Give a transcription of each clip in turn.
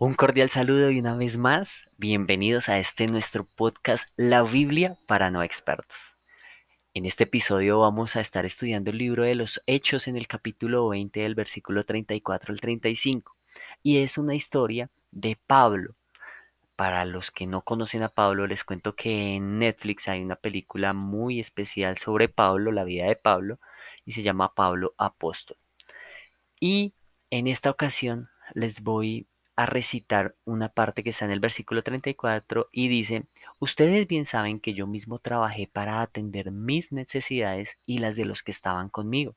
Un cordial saludo y una vez más, bienvenidos a este nuestro podcast La Biblia para no expertos. En este episodio vamos a estar estudiando el libro de los Hechos en el capítulo 20 del versículo 34 al 35 y es una historia de Pablo. Para los que no conocen a Pablo, les cuento que en Netflix hay una película muy especial sobre Pablo, la vida de Pablo, y se llama Pablo Apóstol. Y en esta ocasión les voy a recitar una parte que está en el versículo 34 y dice, ustedes bien saben que yo mismo trabajé para atender mis necesidades y las de los que estaban conmigo.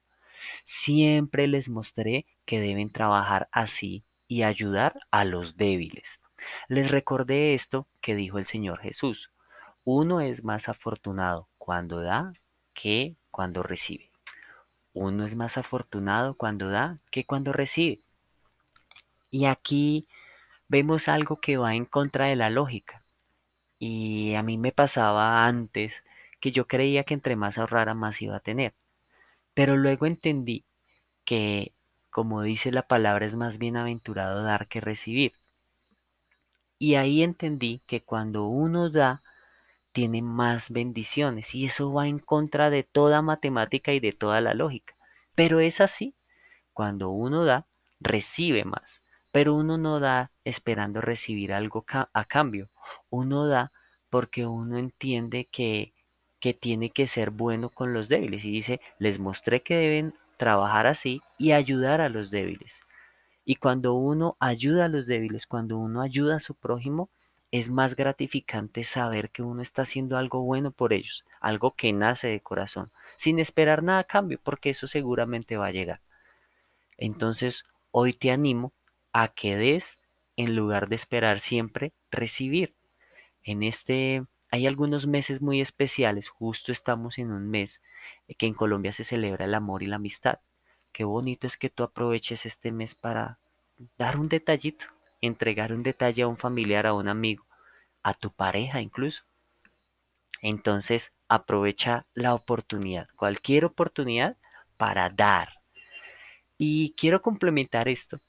Siempre les mostré que deben trabajar así y ayudar a los débiles. Les recordé esto que dijo el Señor Jesús. Uno es más afortunado cuando da que cuando recibe. Uno es más afortunado cuando da que cuando recibe. Y aquí vemos algo que va en contra de la lógica. Y a mí me pasaba antes que yo creía que entre más ahorrara más iba a tener. Pero luego entendí que, como dice la palabra, es más bienaventurado dar que recibir. Y ahí entendí que cuando uno da, tiene más bendiciones. Y eso va en contra de toda matemática y de toda la lógica. Pero es así. Cuando uno da, recibe más. Pero uno no da esperando recibir algo a cambio. Uno da porque uno entiende que, que tiene que ser bueno con los débiles. Y dice, les mostré que deben trabajar así y ayudar a los débiles. Y cuando uno ayuda a los débiles, cuando uno ayuda a su prójimo, es más gratificante saber que uno está haciendo algo bueno por ellos, algo que nace de corazón, sin esperar nada a cambio, porque eso seguramente va a llegar. Entonces, hoy te animo a que des en lugar de esperar siempre recibir. En este hay algunos meses muy especiales, justo estamos en un mes eh, que en Colombia se celebra el amor y la amistad. Qué bonito es que tú aproveches este mes para dar un detallito, entregar un detalle a un familiar, a un amigo, a tu pareja incluso. Entonces aprovecha la oportunidad, cualquier oportunidad para dar. Y quiero complementar esto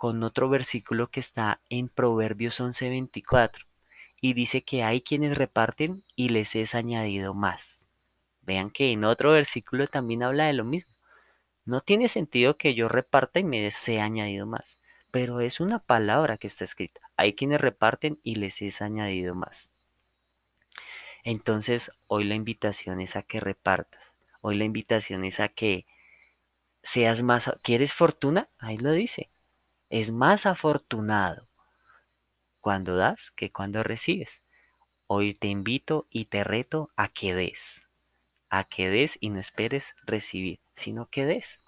con otro versículo que está en Proverbios 11:24 y dice que hay quienes reparten y les es añadido más. Vean que en otro versículo también habla de lo mismo. No tiene sentido que yo reparta y me sea añadido más, pero es una palabra que está escrita. Hay quienes reparten y les es añadido más. Entonces, hoy la invitación es a que repartas. Hoy la invitación es a que seas más... ¿Quieres fortuna? Ahí lo dice es más afortunado cuando das que cuando recibes. Hoy te invito y te reto a que des, a que des y no esperes recibir, sino que des,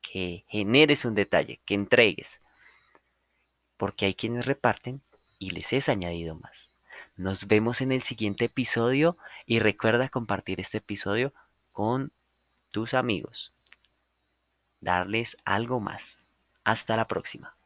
que generes un detalle, que entregues, porque hay quienes reparten y les es añadido más. Nos vemos en el siguiente episodio y recuerda compartir este episodio con tus amigos. Darles algo más. Hasta la próxima.